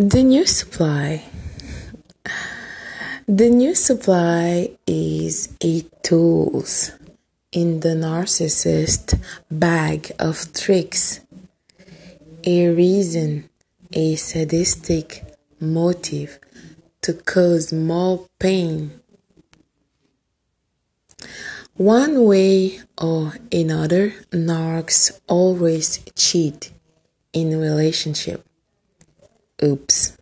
The new supply. The new supply is a tools in the narcissist bag of tricks, a reason, a sadistic motive to cause more pain. One way or another, narcs always cheat in relationship. Oops.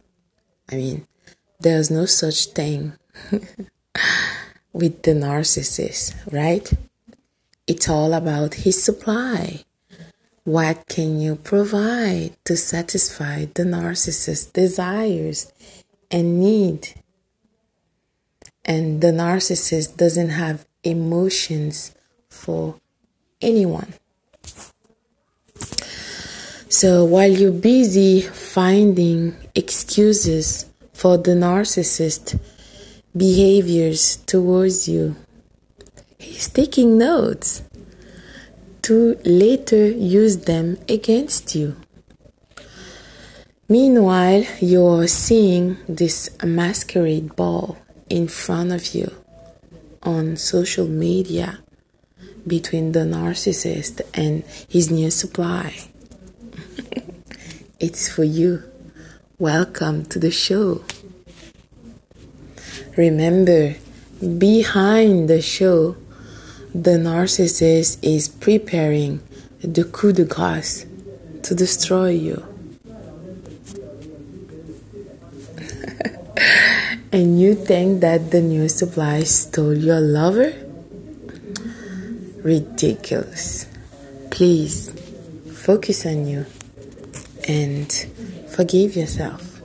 I mean, there's no such thing with the narcissist, right? It's all about his supply. What can you provide to satisfy the narcissist's desires and need? And the narcissist doesn't have emotions for anyone. So while you're busy finding excuses for the narcissist behaviors towards you, he's taking notes to later use them against you. Meanwhile, you're seeing this masquerade ball in front of you on social media between the narcissist and his new supply. It's for you. Welcome to the show. Remember, behind the show, the narcissist is preparing the coup de grace to destroy you. and you think that the new supply stole your lover? Ridiculous. Please focus on you and forgive yourself.